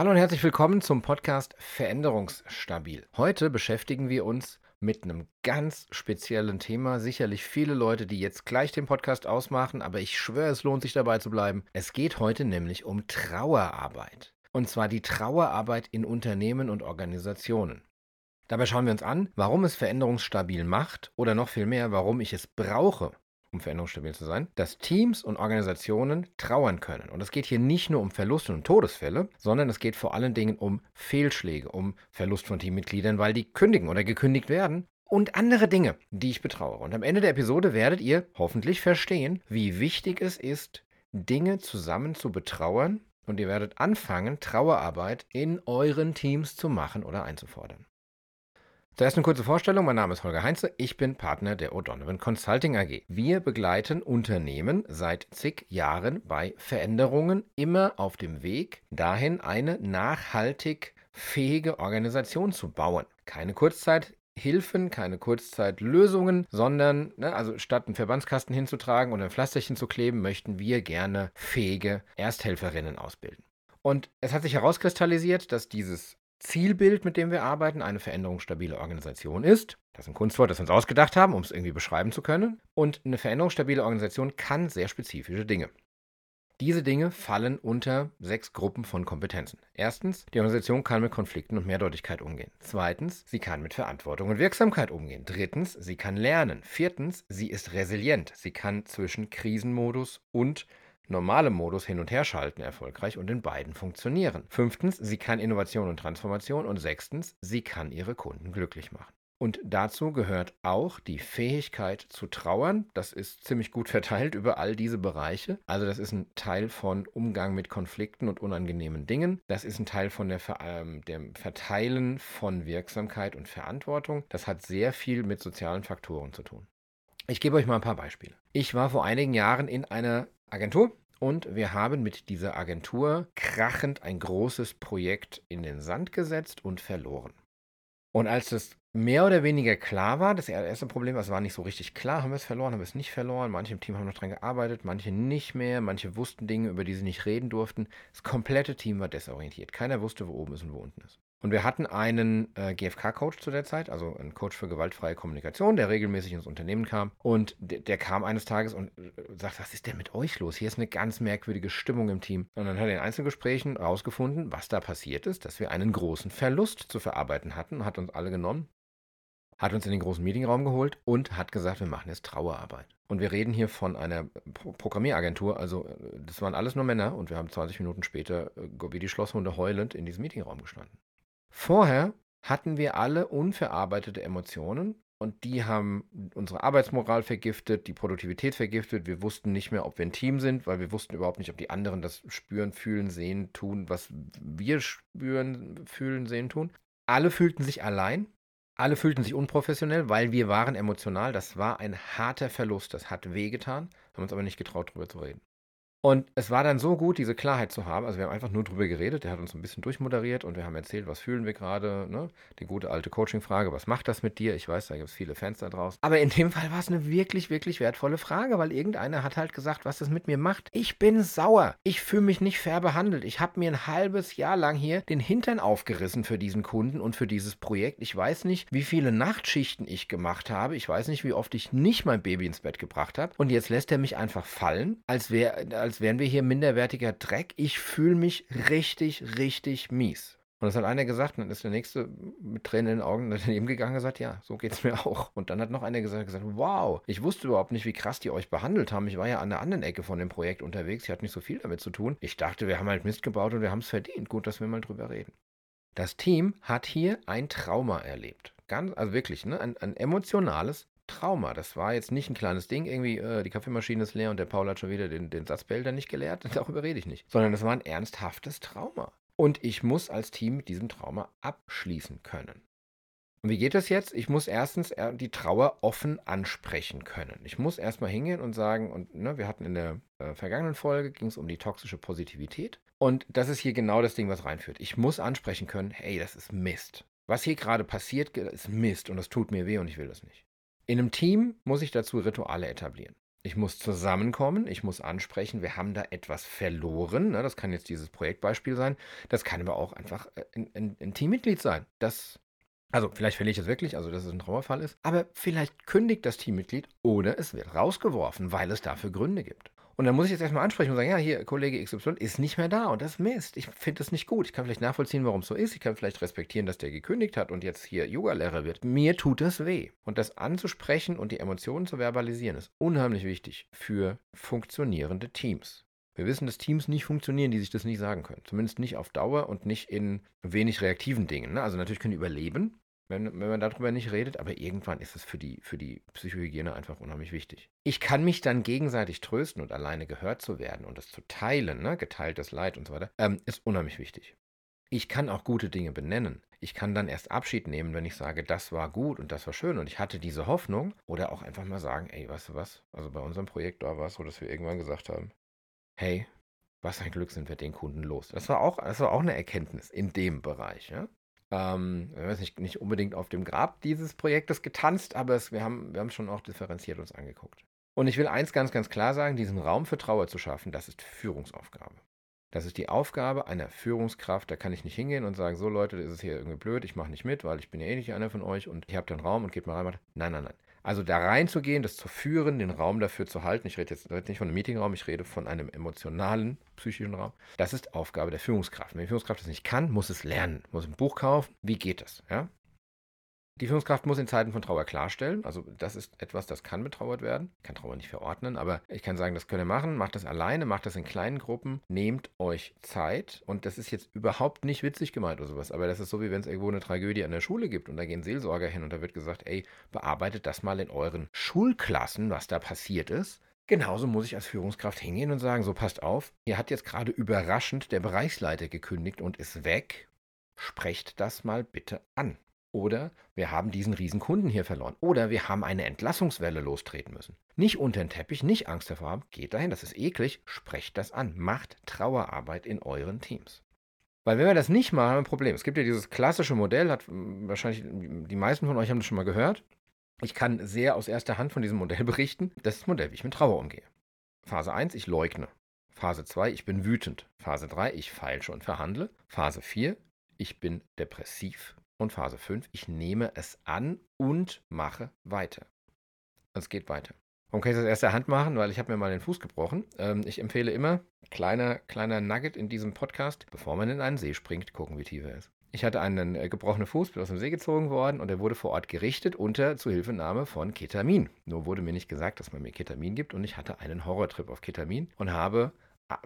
Hallo und herzlich willkommen zum Podcast Veränderungsstabil. Heute beschäftigen wir uns mit einem ganz speziellen Thema. Sicherlich viele Leute, die jetzt gleich den Podcast ausmachen, aber ich schwöre, es lohnt sich dabei zu bleiben. Es geht heute nämlich um Trauerarbeit. Und zwar die Trauerarbeit in Unternehmen und Organisationen. Dabei schauen wir uns an, warum es veränderungsstabil macht oder noch viel mehr, warum ich es brauche, um veränderungsstabil zu sein, dass Teams und Organisationen trauern können. Und es geht hier nicht nur um Verluste und Todesfälle, sondern es geht vor allen Dingen um Fehlschläge, um Verlust von Teammitgliedern, weil die kündigen oder gekündigt werden und andere Dinge, die ich betrauere. Und am Ende der Episode werdet ihr hoffentlich verstehen, wie wichtig es ist, Dinge zusammen zu betrauern und ihr werdet anfangen, Trauerarbeit in euren Teams zu machen oder einzufordern. Zuerst eine kurze Vorstellung. Mein Name ist Holger Heinze. Ich bin Partner der O'Donovan Consulting AG. Wir begleiten Unternehmen seit zig Jahren bei Veränderungen immer auf dem Weg dahin, eine nachhaltig fähige Organisation zu bauen. Keine Kurzzeit-Hilfen, keine Kurzzeitlösungen, sondern, ne, also statt einen Verbandskasten hinzutragen und ein Pflasterchen zu kleben, möchten wir gerne fähige Ersthelferinnen ausbilden. Und es hat sich herauskristallisiert, dass dieses Zielbild, mit dem wir arbeiten, eine veränderungsstabile Organisation ist. Das ist ein Kunstwort, das wir uns ausgedacht haben, um es irgendwie beschreiben zu können. Und eine veränderungsstabile Organisation kann sehr spezifische Dinge. Diese Dinge fallen unter sechs Gruppen von Kompetenzen. Erstens, die Organisation kann mit Konflikten und Mehrdeutigkeit umgehen. Zweitens, sie kann mit Verantwortung und Wirksamkeit umgehen. Drittens, sie kann lernen. Viertens, sie ist resilient. Sie kann zwischen Krisenmodus und normalem Modus hin und her schalten erfolgreich und in beiden funktionieren. Fünftens, sie kann Innovation und Transformation und sechstens, sie kann ihre Kunden glücklich machen. Und dazu gehört auch die Fähigkeit zu trauern. Das ist ziemlich gut verteilt über all diese Bereiche. Also das ist ein Teil von Umgang mit Konflikten und unangenehmen Dingen. Das ist ein Teil von der, ähm, dem Verteilen von Wirksamkeit und Verantwortung. Das hat sehr viel mit sozialen Faktoren zu tun. Ich gebe euch mal ein paar Beispiele. Ich war vor einigen Jahren in einer Agentur und wir haben mit dieser Agentur krachend ein großes Projekt in den Sand gesetzt und verloren. Und als es mehr oder weniger klar war, das erste Problem, es war nicht so richtig klar, haben wir es verloren, haben wir es nicht verloren, manche im Team haben noch dran gearbeitet, manche nicht mehr, manche wussten Dinge, über die sie nicht reden durften. Das komplette Team war desorientiert. Keiner wusste, wo oben ist und wo unten ist. Und wir hatten einen äh, GFK-Coach zu der Zeit, also einen Coach für gewaltfreie Kommunikation, der regelmäßig ins Unternehmen kam. Und der, kam eines Tages und äh, sagt, was ist denn mit euch los? Hier ist eine ganz merkwürdige Stimmung im Team. Und dann hat er in Einzelgesprächen herausgefunden, was da passiert ist, dass wir einen großen Verlust zu verarbeiten hatten, hat uns alle genommen, hat uns in den großen Meetingraum geholt und hat gesagt, wir machen jetzt Trauerarbeit. Und wir reden hier von einer Programmieragentur, also äh, das waren alles nur Männer und wir haben 20 Minuten später äh, wie die Schlosshunde heulend in diesem Meetingraum gestanden. Vorher hatten wir alle unverarbeitete Emotionen und die haben unsere Arbeitsmoral vergiftet, die Produktivität vergiftet. Wir wussten nicht mehr, ob wir ein Team sind, weil wir wussten überhaupt nicht, ob die anderen das spüren, fühlen, sehen, tun, was wir spüren, fühlen, sehen, tun. Alle fühlten sich allein, alle fühlten sich unprofessionell, weil wir waren emotional. Das war ein harter Verlust, das hat wehgetan, haben uns aber nicht getraut, darüber zu reden. Und es war dann so gut, diese Klarheit zu haben. Also wir haben einfach nur drüber geredet. Der hat uns ein bisschen durchmoderiert und wir haben erzählt, was fühlen wir gerade. Ne? Die gute alte Coaching-Frage, was macht das mit dir? Ich weiß, da gibt es viele Fans da draußen. Aber in dem Fall war es eine wirklich, wirklich wertvolle Frage, weil irgendeiner hat halt gesagt, was das mit mir macht. Ich bin sauer. Ich fühle mich nicht fair behandelt. Ich habe mir ein halbes Jahr lang hier den Hintern aufgerissen für diesen Kunden und für dieses Projekt. Ich weiß nicht, wie viele Nachtschichten ich gemacht habe. Ich weiß nicht, wie oft ich nicht mein Baby ins Bett gebracht habe. Und jetzt lässt er mich einfach fallen, als wäre als wären wir hier minderwertiger Dreck. Ich fühle mich richtig, richtig mies. Und das hat einer gesagt, und dann ist der nächste mit Tränen in den Augen daneben gegangen und gesagt, ja, so geht es mir auch. Und dann hat noch einer gesagt, gesagt, wow, ich wusste überhaupt nicht, wie krass die euch behandelt haben. Ich war ja an der anderen Ecke von dem Projekt unterwegs, ich hatte nicht so viel damit zu tun. Ich dachte, wir haben halt Mist gebaut und wir haben es verdient. Gut, dass wir mal drüber reden. Das Team hat hier ein Trauma erlebt. Ganz, also wirklich, ne? ein, ein emotionales Trauma. Das war jetzt nicht ein kleines Ding, irgendwie, äh, die Kaffeemaschine ist leer und der Paul hat schon wieder den, den Satzbehälter nicht geleert. Darüber rede ich nicht. Sondern das war ein ernsthaftes Trauma. Und ich muss als Team mit diesem Trauma abschließen können. Und wie geht das jetzt? Ich muss erstens die Trauer offen ansprechen können. Ich muss erstmal hingehen und sagen, und ne, wir hatten in der äh, vergangenen Folge, ging es um die toxische Positivität. Und das ist hier genau das Ding, was reinführt. Ich muss ansprechen können, hey, das ist Mist. Was hier gerade passiert, ist Mist und das tut mir weh und ich will das nicht. In einem Team muss ich dazu Rituale etablieren. Ich muss zusammenkommen, ich muss ansprechen, wir haben da etwas verloren. Ne? Das kann jetzt dieses Projektbeispiel sein. Das kann aber auch einfach äh, ein, ein, ein Teammitglied sein. Das, also vielleicht verliere ich es wirklich, also dass es ein Trauerfall ist. Aber vielleicht kündigt das Teammitglied oder es wird rausgeworfen, weil es dafür Gründe gibt. Und dann muss ich jetzt erstmal ansprechen und sagen, ja, hier, Kollege XY ist nicht mehr da und das ist Mist. Ich finde das nicht gut. Ich kann vielleicht nachvollziehen, warum es so ist. Ich kann vielleicht respektieren, dass der gekündigt hat und jetzt hier Yoga-Lehrer wird. Mir tut das weh. Und das anzusprechen und die Emotionen zu verbalisieren, ist unheimlich wichtig für funktionierende Teams. Wir wissen, dass Teams nicht funktionieren, die sich das nicht sagen können. Zumindest nicht auf Dauer und nicht in wenig reaktiven Dingen. Ne? Also natürlich können die überleben, wenn, wenn man darüber nicht redet, aber irgendwann ist es für die, für die Psychohygiene einfach unheimlich wichtig. Ich kann mich dann gegenseitig trösten und alleine gehört zu werden und das zu teilen, ne? geteiltes Leid und so weiter, ähm, ist unheimlich wichtig. Ich kann auch gute Dinge benennen. Ich kann dann erst Abschied nehmen, wenn ich sage, das war gut und das war schön und ich hatte diese Hoffnung. Oder auch einfach mal sagen, ey, weißt du was? Also bei unserem Projekt da war es so, dass wir irgendwann gesagt haben, hey, was ein Glück sind wir den Kunden los. Das war auch, das war auch eine Erkenntnis in dem Bereich. Ja? Ähm, nicht, nicht unbedingt auf dem Grab dieses Projektes getanzt, aber es, wir haben wir haben schon auch differenziert uns angeguckt. Und ich will eins ganz, ganz klar sagen, diesen Raum für Trauer zu schaffen, das ist Führungsaufgabe. Das ist die Aufgabe einer Führungskraft. Da kann ich nicht hingehen und sagen, so Leute, das ist hier irgendwie blöd, ich mache nicht mit, weil ich bin ja eh nicht einer von euch und ich habe den Raum und geht mal rein. Nein, nein, nein. Also da reinzugehen, das zu führen, den Raum dafür zu halten. Ich rede jetzt nicht von einem Meetingraum, ich rede von einem emotionalen, psychischen Raum. Das ist Aufgabe der Führungskraft. Wenn die Führungskraft das nicht kann, muss es lernen, muss ein Buch kaufen. Wie geht das? Ja? Die Führungskraft muss in Zeiten von Trauer klarstellen. Also das ist etwas, das kann betrauert werden. Ich kann Trauer nicht verordnen, aber ich kann sagen, das könnt ihr machen. Macht das alleine, macht das in kleinen Gruppen. Nehmt euch Zeit. Und das ist jetzt überhaupt nicht witzig gemeint oder sowas. Aber das ist so, wie wenn es irgendwo eine Tragödie an der Schule gibt und da gehen Seelsorger hin und da wird gesagt, ey, bearbeitet das mal in euren Schulklassen, was da passiert ist. Genauso muss ich als Führungskraft hingehen und sagen, so passt auf, hier hat jetzt gerade überraschend der Bereichsleiter gekündigt und ist weg. Sprecht das mal bitte an. Oder wir haben diesen riesen Kunden hier verloren. Oder wir haben eine Entlassungswelle lostreten müssen. Nicht unter den Teppich, nicht Angst davor haben. Geht dahin, das ist eklig. Sprecht das an. Macht Trauerarbeit in euren Teams. Weil wenn wir das nicht machen, haben wir ein Problem. Es gibt ja dieses klassische Modell, hat wahrscheinlich die meisten von euch haben das schon mal gehört. Ich kann sehr aus erster Hand von diesem Modell berichten. Das ist das Modell, wie ich mit Trauer umgehe. Phase 1, ich leugne. Phase 2, ich bin wütend. Phase 3, ich feilsche und verhandle. Phase 4, ich bin depressiv. Und Phase 5, ich nehme es an und mache weiter. Es geht weiter. Warum kann ich das erst der Hand machen? Weil ich habe mir mal den Fuß gebrochen. Ähm, ich empfehle immer, kleiner, kleiner Nugget in diesem Podcast, bevor man in einen See springt, gucken, wie tief er ist. Ich hatte einen äh, gebrochenen Fuß, bin aus dem See gezogen worden und er wurde vor Ort gerichtet unter Zuhilfenahme von Ketamin. Nur wurde mir nicht gesagt, dass man mir Ketamin gibt und ich hatte einen Horrortrip auf Ketamin und habe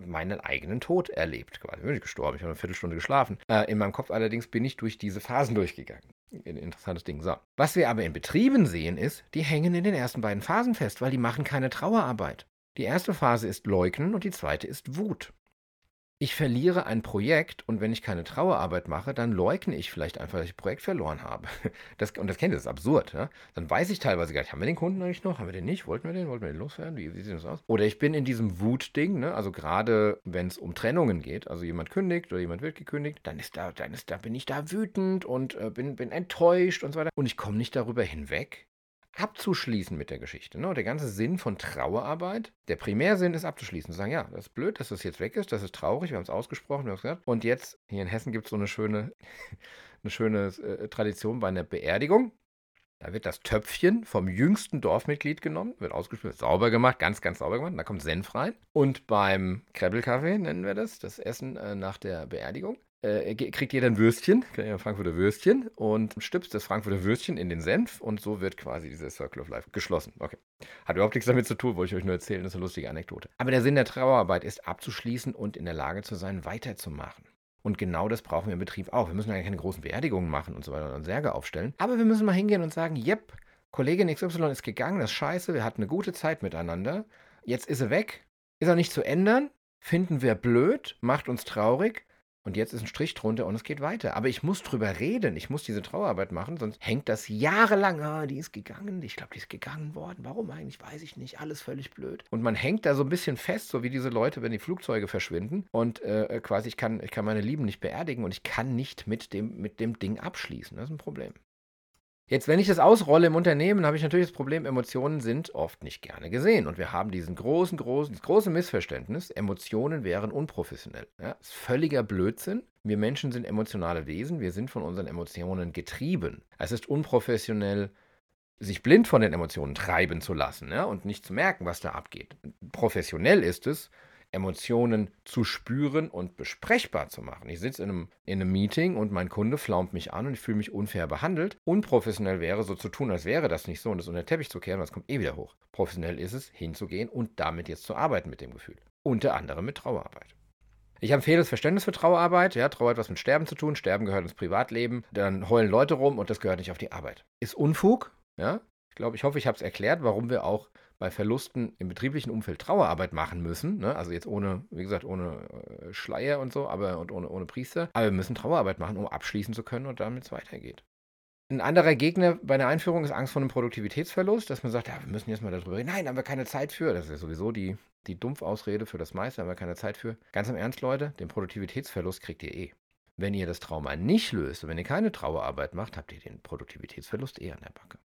meinen eigenen Tod erlebt. Quasi bin ich gestorben. Ich habe eine Viertelstunde geschlafen. Äh, in meinem Kopf allerdings bin ich durch diese Phasen durchgegangen. Ein interessantes Ding. So. Was wir aber in Betrieben sehen, ist, die hängen in den ersten beiden Phasen fest, weil die machen keine Trauerarbeit. Die erste Phase ist Leugnen und die zweite ist Wut ich verliere ein Projekt und wenn ich keine Trauerarbeit mache, dann leugne ich vielleicht einfach, dass ich ein Projekt verloren habe. Das, und das kennt ihr, das ist absurd. Ja? Dann weiß ich teilweise gar nicht, haben wir den Kunden eigentlich noch? Haben wir den nicht? Wollten wir den? Wollten wir den loswerden? Wie, wie sieht das aus? Oder ich bin in diesem Wutding, ne? also gerade wenn es um Trennungen geht, also jemand kündigt oder jemand wird gekündigt, dann ist da, dann ist da, bin ich da wütend und äh, bin, bin enttäuscht und so weiter. Und ich komme nicht darüber hinweg, abzuschließen mit der Geschichte. Ne? Der ganze Sinn von Trauerarbeit, der Primärsinn ist abzuschließen. Zu sagen, ja, das ist blöd, dass das jetzt weg ist, das ist traurig, wir haben es ausgesprochen, wir haben es gesagt. Und jetzt, hier in Hessen gibt es so eine schöne, eine schöne äh, Tradition bei einer Beerdigung. Da wird das Töpfchen vom jüngsten Dorfmitglied genommen, wird ausgespült, sauber gemacht, ganz, ganz sauber gemacht. Da kommt Senf rein. Und beim Krebbelkaffee nennen wir das, das Essen äh, nach der Beerdigung, äh, kriegt jeder ein Würstchen, ein Frankfurter Würstchen und stüpst das Frankfurter Würstchen in den Senf und so wird quasi dieser Circle of Life geschlossen. Okay. Hat überhaupt nichts damit zu tun, wollte ich euch nur erzählen, das ist eine lustige Anekdote. Aber der Sinn der Trauerarbeit ist abzuschließen und in der Lage zu sein, weiterzumachen. Und genau das brauchen wir im Betrieb auch. Wir müssen ja keine großen Beerdigungen machen und so weiter und Särge aufstellen. Aber wir müssen mal hingehen und sagen, yep, Kollegin XY ist gegangen, das ist scheiße, wir hatten eine gute Zeit miteinander. Jetzt ist sie weg, ist auch nicht zu ändern, finden wir blöd, macht uns traurig. Und jetzt ist ein Strich drunter und es geht weiter. Aber ich muss drüber reden. Ich muss diese Trauerarbeit machen, sonst hängt das jahrelang. Ah, die ist gegangen. Ich glaube, die ist gegangen worden. Warum eigentlich? Weiß ich nicht. Alles völlig blöd. Und man hängt da so ein bisschen fest, so wie diese Leute, wenn die Flugzeuge verschwinden. Und äh, quasi, ich kann, ich kann meine Lieben nicht beerdigen und ich kann nicht mit dem, mit dem Ding abschließen. Das ist ein Problem. Jetzt, wenn ich das ausrolle im Unternehmen, habe ich natürlich das Problem, Emotionen sind oft nicht gerne gesehen. Und wir haben diesen großen, großen, große Missverständnis, Emotionen wären unprofessionell. Ja, ist völliger Blödsinn. Wir Menschen sind emotionale Wesen, wir sind von unseren Emotionen getrieben. Es ist unprofessionell, sich blind von den Emotionen treiben zu lassen ja, und nicht zu merken, was da abgeht. Professionell ist es, Emotionen zu spüren und besprechbar zu machen. Ich sitze in einem, in einem Meeting und mein Kunde flaumt mich an und ich fühle mich unfair behandelt. Unprofessionell wäre, so zu tun, als wäre das nicht so und das unter den Teppich zu kehren, das kommt eh wieder hoch. Professionell ist es, hinzugehen und damit jetzt zu arbeiten mit dem Gefühl. Unter anderem mit Trauerarbeit. Ich empfehle das Verständnis für Trauerarbeit. Ja, Trauer hat was mit Sterben zu tun. Sterben gehört ins Privatleben. Dann heulen Leute rum und das gehört nicht auf die Arbeit. Ist Unfug. Ja, ich glaube, ich hoffe, ich habe es erklärt, warum wir auch bei Verlusten im betrieblichen Umfeld Trauerarbeit machen müssen. Ne? Also jetzt ohne, wie gesagt, ohne äh, Schleier und so, aber und ohne, ohne Priester. Aber wir müssen Trauerarbeit machen, um abschließen zu können und damit es weitergeht. Ein anderer Gegner bei der Einführung ist Angst vor einem Produktivitätsverlust, dass man sagt, ja, wir müssen jetzt mal darüber reden. Nein, haben wir keine Zeit für. Das ist ja sowieso die, die Dumpfausrede für das meiste, haben wir keine Zeit für. Ganz im Ernst, Leute, den Produktivitätsverlust kriegt ihr eh. Wenn ihr das Trauma nicht löst und wenn ihr keine Trauerarbeit macht, habt ihr den Produktivitätsverlust eh an der Backe.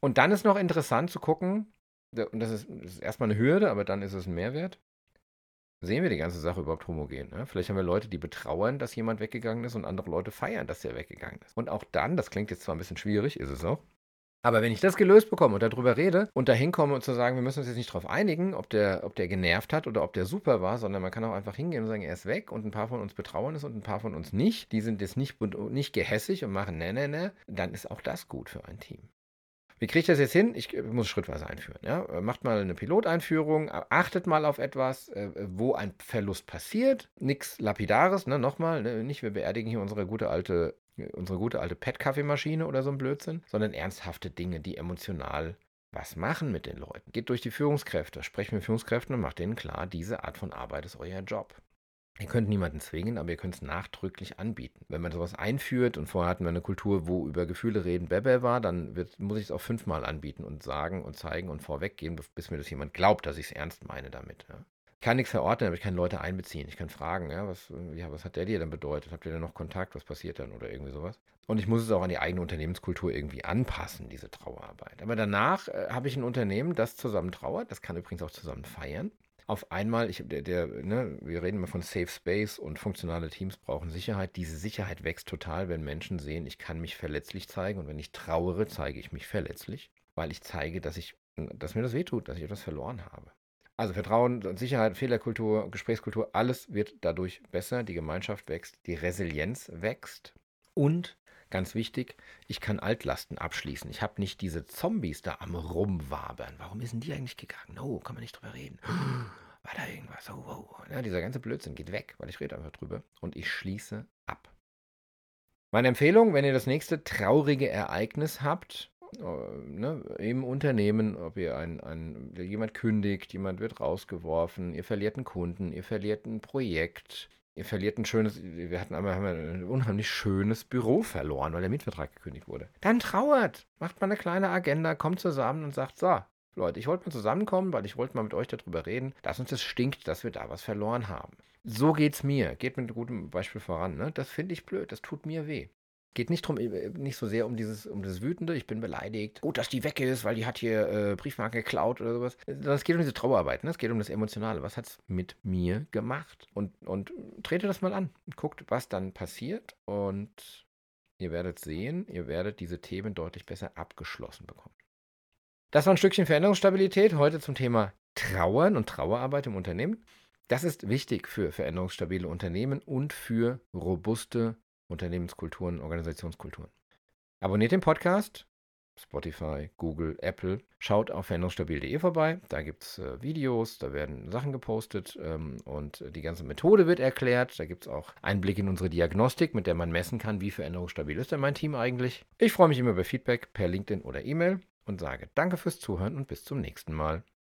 Und dann ist noch interessant zu gucken, und das ist, das ist erstmal eine Hürde, aber dann ist es ein Mehrwert. Sehen wir die ganze Sache überhaupt homogen? Ne? Vielleicht haben wir Leute, die betrauern, dass jemand weggegangen ist und andere Leute feiern, dass der weggegangen ist. Und auch dann, das klingt jetzt zwar ein bisschen schwierig, ist es auch. Aber wenn ich das gelöst bekomme und darüber rede und dahin komme und zu sagen, wir müssen uns jetzt nicht darauf einigen, ob der, ob der genervt hat oder ob der super war, sondern man kann auch einfach hingehen und sagen, er ist weg und ein paar von uns betrauern es und ein paar von uns nicht. Die sind jetzt nicht, nicht gehässig und machen ne, ne, ne. Dann ist auch das gut für ein Team. Wie kriege ich das jetzt hin? Ich muss schrittweise einführen. Ja? Macht mal eine Piloteinführung, achtet mal auf etwas, äh, wo ein Verlust passiert. Nichts Lapidares, ne? nochmal, ne? nicht wir beerdigen hier unsere gute alte, unsere gute alte Pet-Kaffeemaschine oder so ein Blödsinn, sondern ernsthafte Dinge, die emotional was machen mit den Leuten. Geht durch die Führungskräfte, sprecht mit Führungskräften und macht denen klar, diese Art von Arbeit ist euer Job. Ihr könnt niemanden zwingen, aber ihr könnt es nachdrücklich anbieten. Wenn man sowas einführt und vorher hatten wir eine Kultur, wo über Gefühle reden Bebe war, dann wird, muss ich es auch fünfmal anbieten und sagen und zeigen und vorweggehen, bis mir das jemand glaubt, dass ich es ernst meine damit. Ja. Ich kann nichts verordnen, aber ich kann Leute einbeziehen. Ich kann fragen, ja, was, ja, was hat der dir denn bedeutet? Habt ihr denn noch Kontakt? Was passiert dann? Oder irgendwie sowas. Und ich muss es auch an die eigene Unternehmenskultur irgendwie anpassen, diese Trauerarbeit. Aber danach äh, habe ich ein Unternehmen, das zusammen trauert. Das kann übrigens auch zusammen feiern auf einmal, ich, der, der, ne, wir reden immer von Safe Space und funktionale Teams brauchen Sicherheit. Diese Sicherheit wächst total, wenn Menschen sehen, ich kann mich verletzlich zeigen und wenn ich trauere, zeige ich mich verletzlich, weil ich zeige, dass, ich, dass mir das wehtut, dass ich etwas verloren habe. Also Vertrauen, Sicherheit, Fehlerkultur, Gesprächskultur, alles wird dadurch besser, die Gemeinschaft wächst, die Resilienz wächst und Ganz wichtig, ich kann Altlasten abschließen. Ich habe nicht diese Zombies da am Rumwabern. Warum denn die eigentlich gegangen? Oh, kann man nicht drüber reden. War da irgendwas? Oh, oh. Ja, dieser ganze Blödsinn geht weg, weil ich rede einfach drüber. Und ich schließe ab. Meine Empfehlung, wenn ihr das nächste traurige Ereignis habt, äh, ne, im Unternehmen, ob ihr ein, ein, jemand kündigt, jemand wird rausgeworfen, ihr verliert einen Kunden, ihr verliert ein Projekt, Ihr verliert ein schönes, wir hatten einmal haben ein unheimlich schönes Büro verloren, weil der Mietvertrag gekündigt wurde. Dann trauert, macht mal eine kleine Agenda, kommt zusammen und sagt, so, Leute, ich wollte mal zusammenkommen, weil ich wollte mal mit euch darüber reden, dass uns das stinkt, dass wir da was verloren haben. So geht's mir. Geht mit guten Beispiel voran. Ne? Das finde ich blöd, das tut mir weh geht nicht drum, äh, nicht so sehr um dieses, um das Wütende, ich bin beleidigt, gut, dass die weg ist, weil die hat hier äh, Briefmarke geklaut oder sowas. Es geht um diese Trauerarbeit, ne? es geht um das Emotionale. Was hat es mit mir gemacht? Und, und trete das mal an guckt, was dann passiert und ihr werdet sehen, ihr werdet diese Themen deutlich besser abgeschlossen bekommen. Das war ein Stückchen Veränderungsstabilität heute zum Thema Trauern und Trauerarbeit im Unternehmen. Das ist wichtig für veränderungsstabile Unternehmen und für robuste Unternehmenskulturen, Organisationskulturen. Abonniert den Podcast, Spotify, Google, Apple. Schaut auf veränderungsstabil.de vorbei. Da gibt es äh, Videos, da werden Sachen gepostet ähm, und die ganze Methode wird erklärt. Da gibt es auch Einblick in unsere Diagnostik, mit der man messen kann, wie veränderungsstabil ist denn mein Team eigentlich. Ich freue mich immer über Feedback per LinkedIn oder E-Mail und sage danke fürs Zuhören und bis zum nächsten Mal.